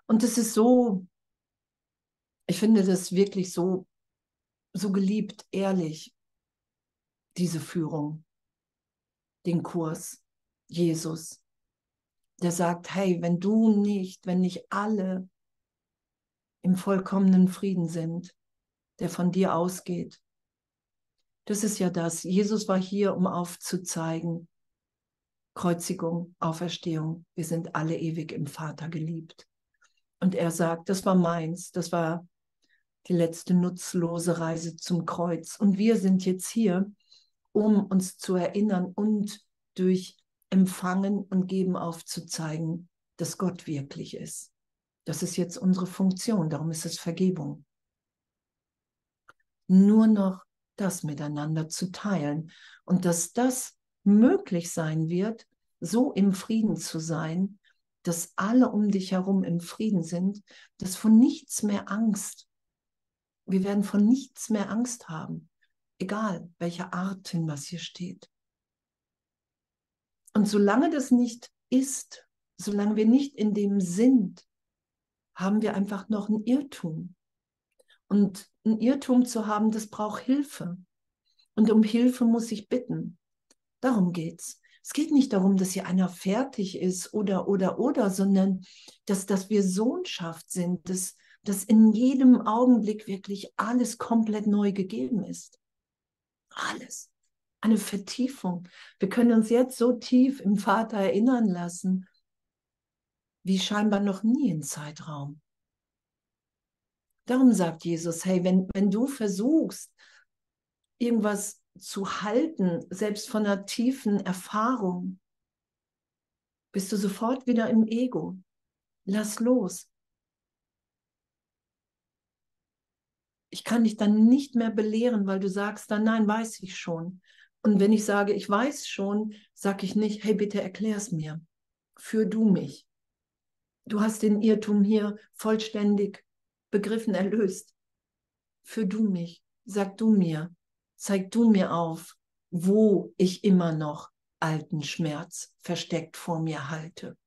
Und es ist so, ich finde das wirklich so, so geliebt, ehrlich, diese Führung, den Kurs, Jesus, der sagt, hey, wenn du nicht, wenn nicht alle im vollkommenen Frieden sind, der von dir ausgeht. Das ist ja das. Jesus war hier, um aufzuzeigen, Kreuzigung, Auferstehung, wir sind alle ewig im Vater geliebt. Und er sagt, das war meins, das war die letzte nutzlose Reise zum Kreuz. Und wir sind jetzt hier, um uns zu erinnern und durch Empfangen und Geben aufzuzeigen, dass Gott wirklich ist. Das ist jetzt unsere Funktion, darum ist es Vergebung. Nur noch das miteinander zu teilen und dass das möglich sein wird, so im Frieden zu sein, dass alle um dich herum im Frieden sind, dass von nichts mehr Angst. Wir werden von nichts mehr Angst haben, egal welcher Art hin was hier steht. Und solange das nicht ist, solange wir nicht in dem sind, haben wir einfach noch ein Irrtum. Und ein Irrtum zu haben, das braucht Hilfe. Und um Hilfe muss ich bitten. Darum geht's. Es geht nicht darum, dass hier einer fertig ist oder, oder, oder, sondern dass, dass wir Sohnschaft sind, dass, dass in jedem Augenblick wirklich alles komplett neu gegeben ist. Alles. Eine Vertiefung. Wir können uns jetzt so tief im Vater erinnern lassen wie scheinbar noch nie in Zeitraum. Darum sagt Jesus, hey, wenn, wenn du versuchst, irgendwas zu halten, selbst von einer tiefen Erfahrung, bist du sofort wieder im Ego. Lass los. Ich kann dich dann nicht mehr belehren, weil du sagst dann, nein, weiß ich schon. Und wenn ich sage, ich weiß schon, sage ich nicht, hey, bitte erklär es mir. Führ du mich. Du hast den Irrtum hier vollständig begriffen, erlöst. Führ du mich. Sag du mir. Zeig du mir auf, wo ich immer noch alten Schmerz versteckt vor mir halte.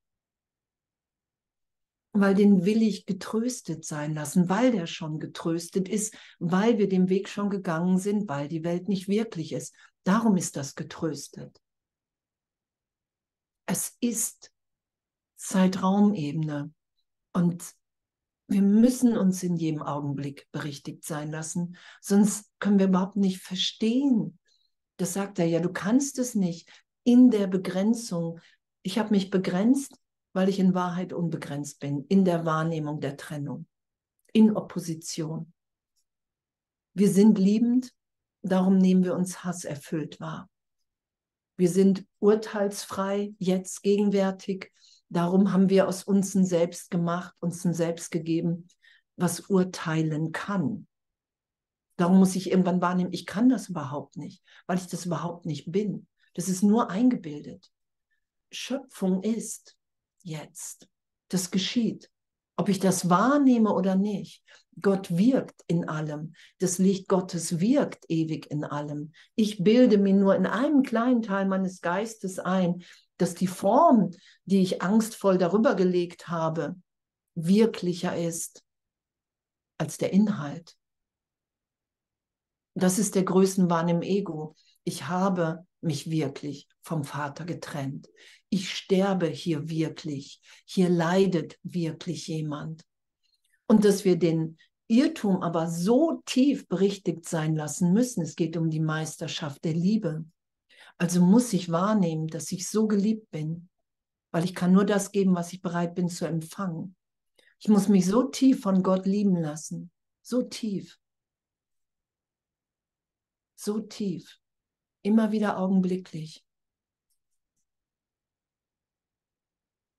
Weil den will ich getröstet sein lassen, weil der schon getröstet ist, weil wir den Weg schon gegangen sind, weil die Welt nicht wirklich ist. Darum ist das getröstet. Es ist Zeitraumebene und wir müssen uns in jedem Augenblick berichtigt sein lassen, sonst können wir überhaupt nicht verstehen. Das sagt er ja, du kannst es nicht in der Begrenzung. Ich habe mich begrenzt, weil ich in Wahrheit unbegrenzt bin, in der Wahrnehmung der Trennung, in Opposition. Wir sind liebend, darum nehmen wir uns hasserfüllt wahr. Wir sind urteilsfrei, jetzt gegenwärtig, Darum haben wir aus uns ein Selbst gemacht, uns ein Selbst gegeben, was urteilen kann. Darum muss ich irgendwann wahrnehmen, ich kann das überhaupt nicht, weil ich das überhaupt nicht bin. Das ist nur eingebildet. Schöpfung ist jetzt. Das geschieht. Ob ich das wahrnehme oder nicht. Gott wirkt in allem. Das Licht Gottes wirkt ewig in allem. Ich bilde mir nur in einem kleinen Teil meines Geistes ein, dass die Form, die ich angstvoll darüber gelegt habe, wirklicher ist als der Inhalt. Das ist der Größenwahn im Ego. Ich habe mich wirklich vom Vater getrennt. Ich sterbe hier wirklich. Hier leidet wirklich jemand. Und dass wir den Irrtum aber so tief berichtigt sein lassen müssen. Es geht um die Meisterschaft der Liebe. Also muss ich wahrnehmen, dass ich so geliebt bin, weil ich kann nur das geben, was ich bereit bin zu empfangen. Ich muss mich so tief von Gott lieben lassen, so tief, so tief, immer wieder augenblicklich.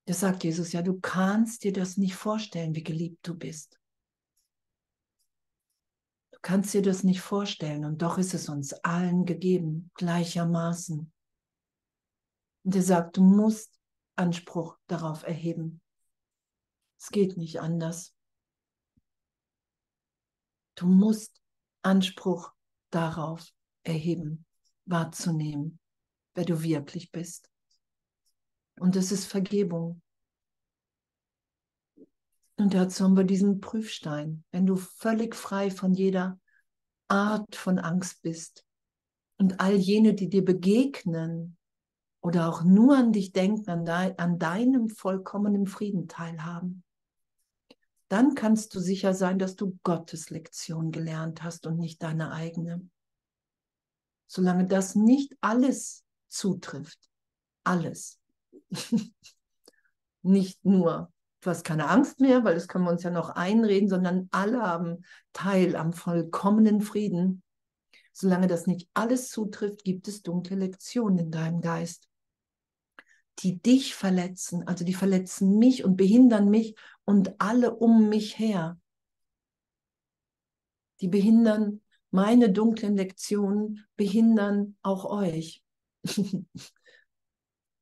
Das sagt Jesus, ja, du kannst dir das nicht vorstellen, wie geliebt du bist. Du kannst dir das nicht vorstellen und doch ist es uns allen gegeben, gleichermaßen. Und er sagt, du musst Anspruch darauf erheben. Es geht nicht anders. Du musst Anspruch darauf erheben, wahrzunehmen, wer du wirklich bist. Und das ist Vergebung. Und dazu haben wir diesen Prüfstein. Wenn du völlig frei von jeder Art von Angst bist und all jene, die dir begegnen oder auch nur an dich denken, an, de an deinem vollkommenen Frieden teilhaben, dann kannst du sicher sein, dass du Gottes Lektion gelernt hast und nicht deine eigene. Solange das nicht alles zutrifft, alles, nicht nur du hast keine Angst mehr, weil das können wir uns ja noch einreden, sondern alle haben Teil am vollkommenen Frieden. Solange das nicht alles zutrifft, gibt es dunkle Lektionen in deinem Geist, die dich verletzen, also die verletzen mich und behindern mich und alle um mich her. Die behindern meine dunklen Lektionen, behindern auch euch.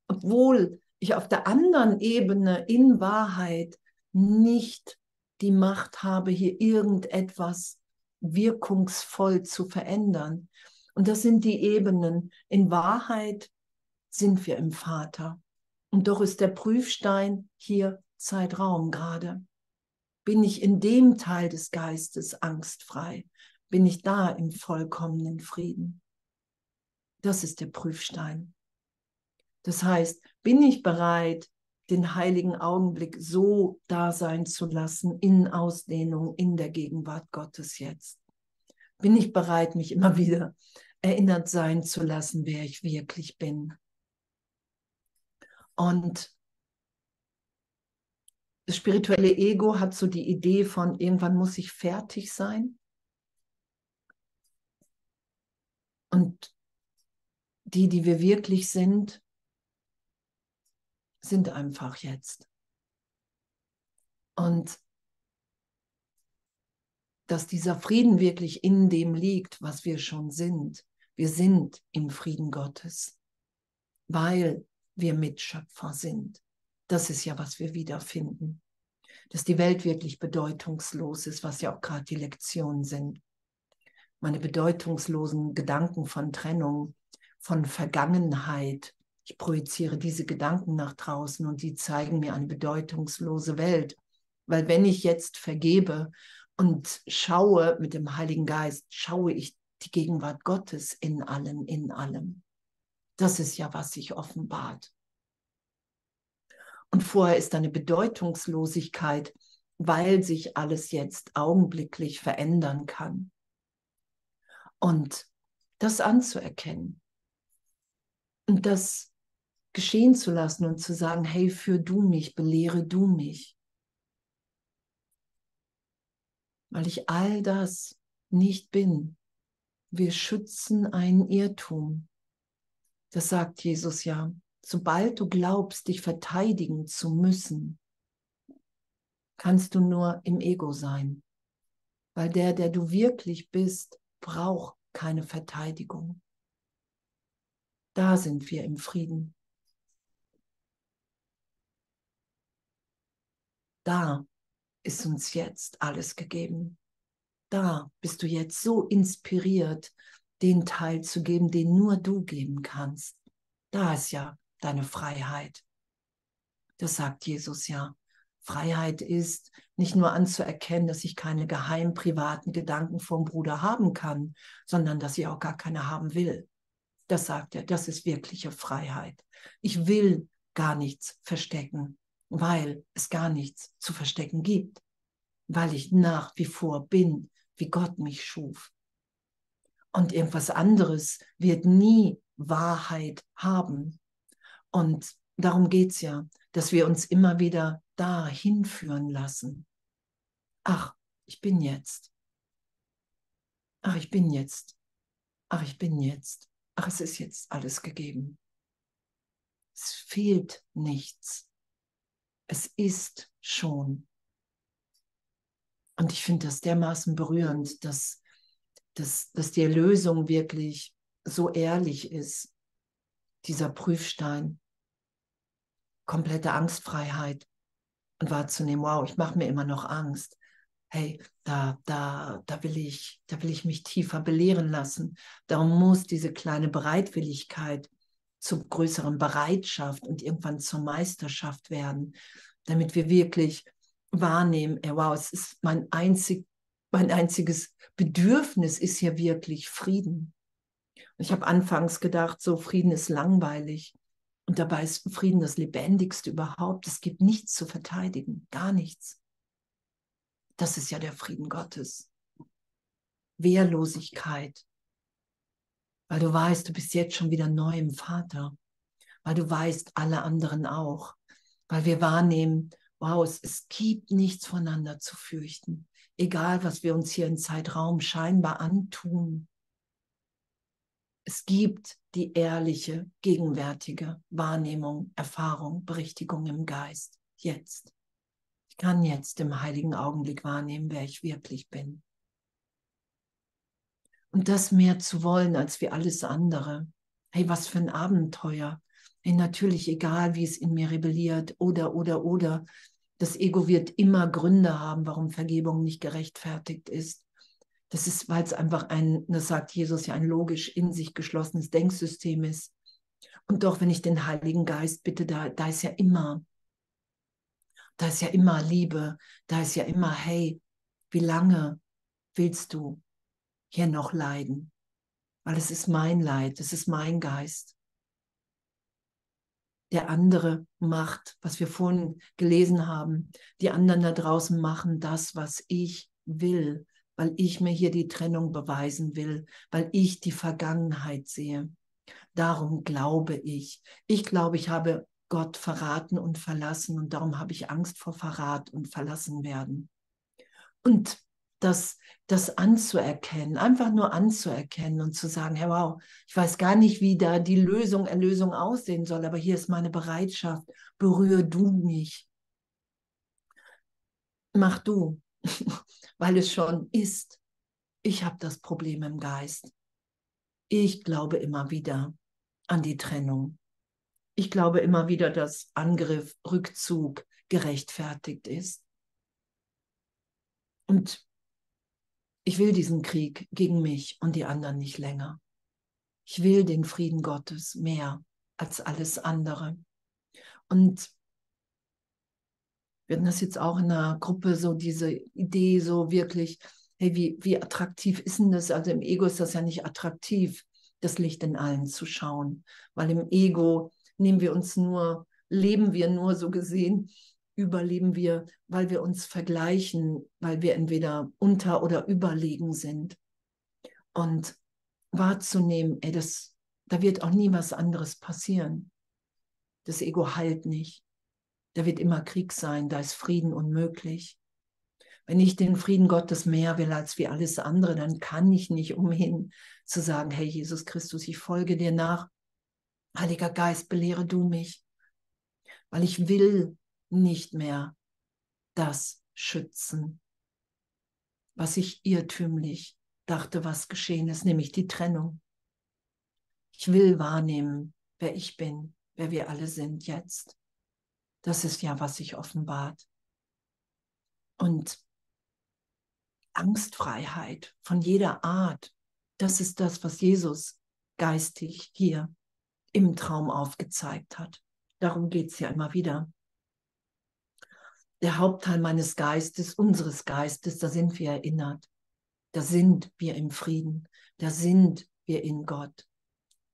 Obwohl ich auf der anderen Ebene in Wahrheit nicht die Macht habe, hier irgendetwas wirkungsvoll zu verändern. Und das sind die Ebenen. In Wahrheit sind wir im Vater. Und doch ist der Prüfstein hier Zeitraum gerade. Bin ich in dem Teil des Geistes angstfrei? Bin ich da im vollkommenen Frieden? Das ist der Prüfstein. Das heißt, bin ich bereit, den heiligen Augenblick so da sein zu lassen, in Ausdehnung, in der Gegenwart Gottes jetzt? Bin ich bereit, mich immer wieder erinnert sein zu lassen, wer ich wirklich bin? Und das spirituelle Ego hat so die Idee von, irgendwann muss ich fertig sein. Und die, die wir wirklich sind, sind einfach jetzt. Und dass dieser Frieden wirklich in dem liegt, was wir schon sind. Wir sind im Frieden Gottes, weil wir Mitschöpfer sind. Das ist ja, was wir wiederfinden. Dass die Welt wirklich bedeutungslos ist, was ja auch gerade die Lektionen sind. Meine bedeutungslosen Gedanken von Trennung, von Vergangenheit. Ich projiziere diese Gedanken nach draußen und die zeigen mir eine bedeutungslose Welt. Weil wenn ich jetzt vergebe und schaue mit dem Heiligen Geist, schaue ich die Gegenwart Gottes in allem, in allem. Das ist ja, was sich offenbart. Und vorher ist eine Bedeutungslosigkeit, weil sich alles jetzt augenblicklich verändern kann. Und das anzuerkennen und das geschehen zu lassen und zu sagen, hey, führ du mich, belehre du mich. Weil ich all das nicht bin. Wir schützen einen Irrtum. Das sagt Jesus ja sobald du glaubst, dich verteidigen zu müssen, kannst du nur im Ego sein. Weil der, der du wirklich bist, braucht keine Verteidigung. Da sind wir im Frieden. Da ist uns jetzt alles gegeben. Da bist du jetzt so inspiriert, den Teil zu geben, den nur du geben kannst. Da ist ja deine Freiheit. Das sagt Jesus ja. Freiheit ist nicht nur anzuerkennen, dass ich keine geheimen privaten Gedanken vom Bruder haben kann, sondern dass ich auch gar keine haben will. Das sagt er, das ist wirkliche Freiheit. Ich will gar nichts verstecken, weil es gar nichts zu verstecken gibt, weil ich nach wie vor bin, wie Gott mich schuf. Und irgendwas anderes wird nie Wahrheit haben, und darum geht es ja, dass wir uns immer wieder da hinführen lassen. Ach, ich bin jetzt. Ach, ich bin jetzt. Ach, ich bin jetzt. Ach, es ist jetzt alles gegeben. Es fehlt nichts. Es ist schon. Und ich finde das dermaßen berührend, dass, dass, dass die Erlösung wirklich so ehrlich ist, dieser Prüfstein komplette Angstfreiheit und wahrzunehmen, wow, ich mache mir immer noch Angst. Hey, da, da, da will ich, da will ich mich tiefer belehren lassen. Darum muss diese kleine Bereitwilligkeit zur größeren Bereitschaft und irgendwann zur Meisterschaft werden, damit wir wirklich wahrnehmen, ey, wow, es ist mein einzig, mein einziges Bedürfnis ist ja wirklich Frieden. Ich habe anfangs gedacht, so Frieden ist langweilig. Und dabei ist Frieden das Lebendigste überhaupt. Es gibt nichts zu verteidigen, gar nichts. Das ist ja der Frieden Gottes. Wehrlosigkeit. Weil du weißt, du bist jetzt schon wieder neu im Vater. Weil du weißt, alle anderen auch. Weil wir wahrnehmen, wow, es, es gibt nichts voneinander zu fürchten. Egal, was wir uns hier im Zeitraum scheinbar antun. Es gibt die ehrliche, gegenwärtige Wahrnehmung, Erfahrung, Berichtigung im Geist. Jetzt. Ich kann jetzt im heiligen Augenblick wahrnehmen, wer ich wirklich bin. Und das mehr zu wollen als wie alles andere. Hey, was für ein Abenteuer. Hey, natürlich egal, wie es in mir rebelliert oder, oder, oder. Das Ego wird immer Gründe haben, warum Vergebung nicht gerechtfertigt ist. Das ist, weil es einfach ein, das sagt Jesus ja, ein logisch in sich geschlossenes Denksystem ist. Und doch, wenn ich den Heiligen Geist bitte, da, da ist ja immer, da ist ja immer Liebe, da ist ja immer, hey, wie lange willst du hier noch leiden? Weil es ist mein Leid, es ist mein Geist. Der andere macht, was wir vorhin gelesen haben, die anderen da draußen machen das, was ich will weil ich mir hier die Trennung beweisen will, weil ich die Vergangenheit sehe. Darum glaube ich. Ich glaube, ich habe Gott verraten und verlassen und darum habe ich Angst vor Verrat und verlassen werden. Und das, das anzuerkennen, einfach nur anzuerkennen und zu sagen, hey, wow, ich weiß gar nicht, wie da die Lösung, Erlösung aussehen soll, aber hier ist meine Bereitschaft, berühre du mich. Mach du, weil es schon ist. Ich habe das Problem im Geist. Ich glaube immer wieder an die Trennung. Ich glaube immer wieder, dass Angriff, Rückzug gerechtfertigt ist. Und ich will diesen Krieg gegen mich und die anderen nicht länger. Ich will den Frieden Gottes mehr als alles andere. Und wir hatten das jetzt auch in einer Gruppe, so diese Idee, so wirklich, hey, wie, wie attraktiv ist denn das? Also im Ego ist das ja nicht attraktiv, das Licht in allen zu schauen, weil im Ego nehmen wir uns nur, leben wir nur so gesehen überleben wir, weil wir uns vergleichen, weil wir entweder unter oder überlegen sind. Und wahrzunehmen, ey, das, da wird auch nie was anderes passieren. Das Ego heilt nicht. Da wird immer Krieg sein, da ist Frieden unmöglich. Wenn ich den Frieden Gottes mehr will als wie alles andere, dann kann ich nicht umhin zu sagen, hey Jesus Christus, ich folge dir nach. Heiliger Geist, belehre du mich, weil ich will nicht mehr das schützen, was ich irrtümlich dachte, was geschehen ist, nämlich die Trennung. Ich will wahrnehmen, wer ich bin, wer wir alle sind jetzt. Das ist ja, was sich offenbart. Und Angstfreiheit von jeder Art, das ist das, was Jesus geistig hier im Traum aufgezeigt hat. Darum geht es ja immer wieder der Hauptteil meines Geistes, unseres Geistes, da sind wir erinnert. Da sind wir im Frieden. Da sind wir in Gott.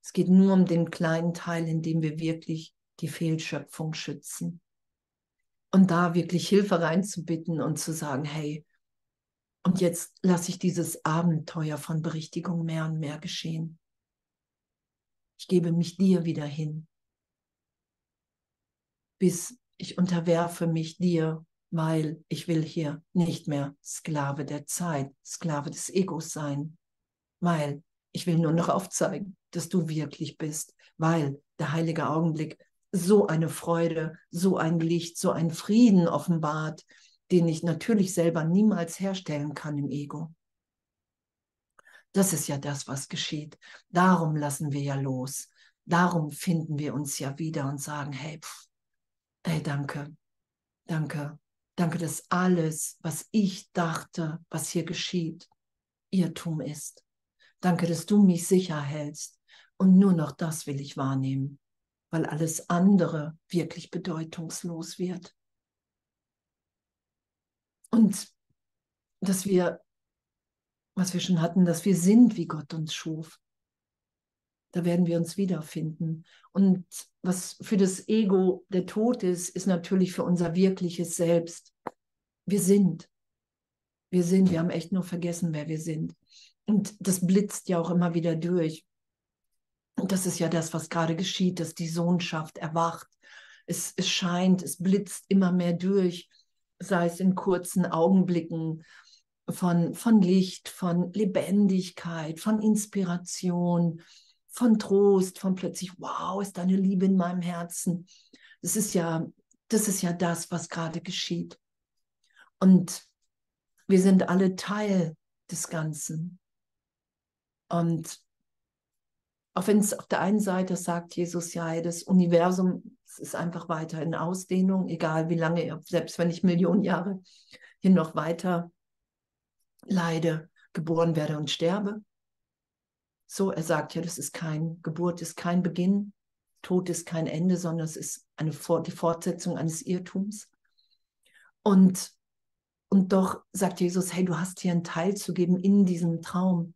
Es geht nur um den kleinen Teil, in dem wir wirklich die Fehlschöpfung schützen. Und da wirklich Hilfe reinzubitten und zu sagen, hey, und jetzt lasse ich dieses Abenteuer von Berichtigung mehr und mehr geschehen. Ich gebe mich dir wieder hin, bis ich unterwerfe mich dir, weil ich will hier nicht mehr Sklave der Zeit, Sklave des Egos sein, weil ich will nur noch aufzeigen, dass du wirklich bist, weil der heilige Augenblick so eine Freude, so ein Licht, so ein Frieden offenbart, den ich natürlich selber niemals herstellen kann im Ego. Das ist ja das, was geschieht. Darum lassen wir ja los. Darum finden wir uns ja wieder und sagen, hey, pff, Ey, danke, danke, danke, dass alles, was ich dachte, was hier geschieht, Irrtum ist. Danke, dass du mich sicher hältst und nur noch das will ich wahrnehmen, weil alles andere wirklich bedeutungslos wird. Und dass wir, was wir schon hatten, dass wir sind, wie Gott uns schuf. Da werden wir uns wiederfinden. Und was für das Ego der Tod ist, ist natürlich für unser wirkliches Selbst. Wir sind. Wir sind. Wir haben echt nur vergessen, wer wir sind. Und das blitzt ja auch immer wieder durch. Und das ist ja das, was gerade geschieht, dass die Sohnschaft erwacht. Es, es scheint, es blitzt immer mehr durch, sei es in kurzen Augenblicken von, von Licht, von Lebendigkeit, von Inspiration, von Trost, von plötzlich, wow, ist deine Liebe in meinem Herzen. Das ist ja, das ist ja das, was gerade geschieht. Und wir sind alle Teil des Ganzen. Und auch wenn es auf der einen Seite sagt Jesus ja, das Universum ist einfach weiter in Ausdehnung, egal wie lange, selbst wenn ich Millionen Jahre hin noch weiter leide, geboren werde und sterbe. So, er sagt ja, das ist kein, Geburt ist kein Beginn, Tod ist kein Ende, sondern es ist eine, die Fortsetzung eines Irrtums. Und, und doch sagt Jesus, hey, du hast hier einen Teil zu geben in diesem Traum.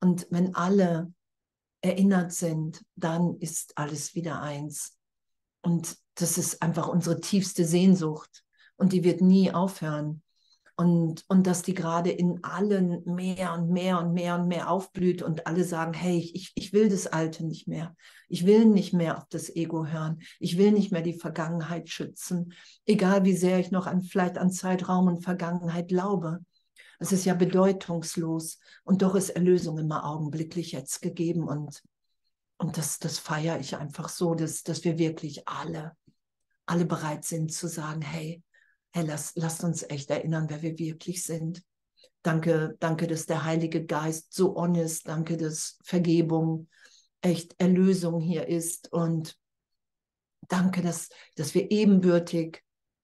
Und wenn alle erinnert sind, dann ist alles wieder eins. Und das ist einfach unsere tiefste Sehnsucht. Und die wird nie aufhören. und, und dass die gerade in allen mehr und mehr und mehr und mehr aufblüht und alle sagen, hey, ich, ich will das Alte nicht mehr. Ich will nicht mehr auf das Ego hören. Ich will nicht mehr die Vergangenheit schützen, egal wie sehr ich noch an vielleicht an Zeitraum und Vergangenheit glaube. Es ist ja bedeutungslos. Und doch ist Erlösung immer augenblicklich jetzt gegeben. Und, und das, das feiere ich einfach so, dass, dass wir wirklich alle, alle bereit sind zu sagen, hey, hey, lass, lasst uns echt erinnern, wer wir wirklich sind. Danke, danke, dass der Heilige Geist so honest, danke, dass Vergebung, echt Erlösung hier ist. Und danke, dass, dass wir ebenbürtig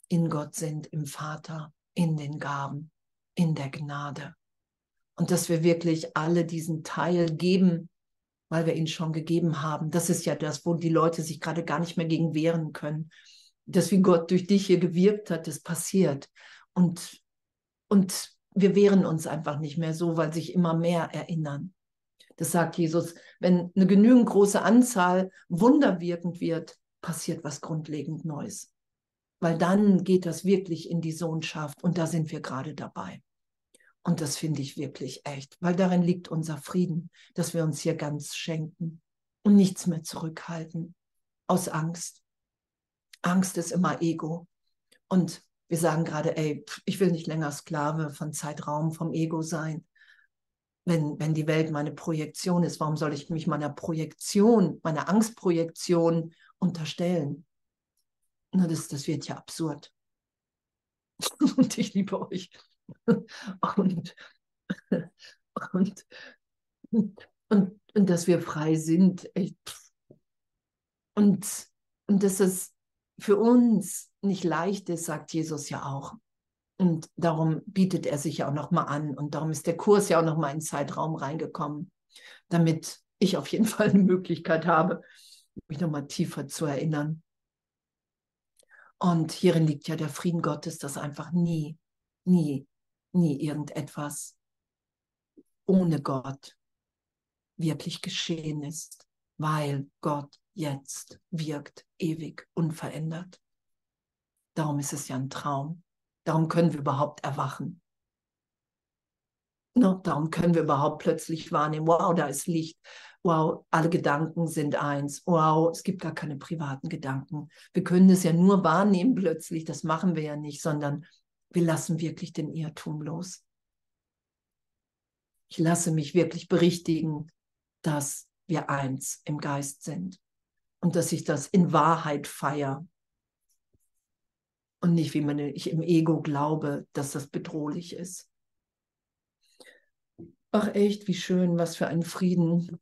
in Gott sind, im Vater, in den Gaben, in der Gnade. Und dass wir wirklich alle diesen Teil geben, weil wir ihn schon gegeben haben. Das ist ja das, wo die Leute sich gerade gar nicht mehr gegen wehren können das, wie Gott durch dich hier gewirkt hat, das passiert. Und, und wir wehren uns einfach nicht mehr so, weil sich immer mehr erinnern. Das sagt Jesus, wenn eine genügend große Anzahl wunderwirkend wird, passiert was grundlegend Neues. Weil dann geht das wirklich in die Sohnschaft und da sind wir gerade dabei. Und das finde ich wirklich echt, weil darin liegt unser Frieden, dass wir uns hier ganz schenken und nichts mehr zurückhalten aus Angst. Angst ist immer Ego. Und wir sagen gerade, ey, ich will nicht länger Sklave von Zeitraum, vom Ego sein. Wenn, wenn die Welt meine Projektion ist, warum soll ich mich meiner Projektion, meiner Angstprojektion unterstellen? Na, das, das wird ja absurd. und ich liebe euch. und, und, und, und, dass wir frei sind. Und, und dass es für uns nicht leicht ist, sagt Jesus ja auch. Und darum bietet er sich ja auch nochmal an. Und darum ist der Kurs ja auch nochmal in Zeitraum reingekommen, damit ich auf jeden Fall eine Möglichkeit habe, mich nochmal tiefer zu erinnern. Und hierin liegt ja der Frieden Gottes, dass einfach nie, nie, nie irgendetwas ohne Gott wirklich geschehen ist, weil Gott jetzt wirkt, ewig, unverändert. Darum ist es ja ein Traum. Darum können wir überhaupt erwachen. No, darum können wir überhaupt plötzlich wahrnehmen, wow, da ist Licht. Wow, alle Gedanken sind eins. Wow, es gibt gar keine privaten Gedanken. Wir können es ja nur wahrnehmen plötzlich. Das machen wir ja nicht, sondern wir lassen wirklich den Irrtum los. Ich lasse mich wirklich berichtigen, dass wir eins im Geist sind und dass ich das in Wahrheit feiere und nicht, wie man ich im Ego glaube, dass das bedrohlich ist. Ach echt, wie schön, was für ein Frieden.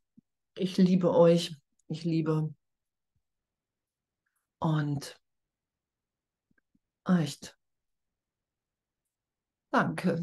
Ich liebe euch, ich liebe. Und echt, danke.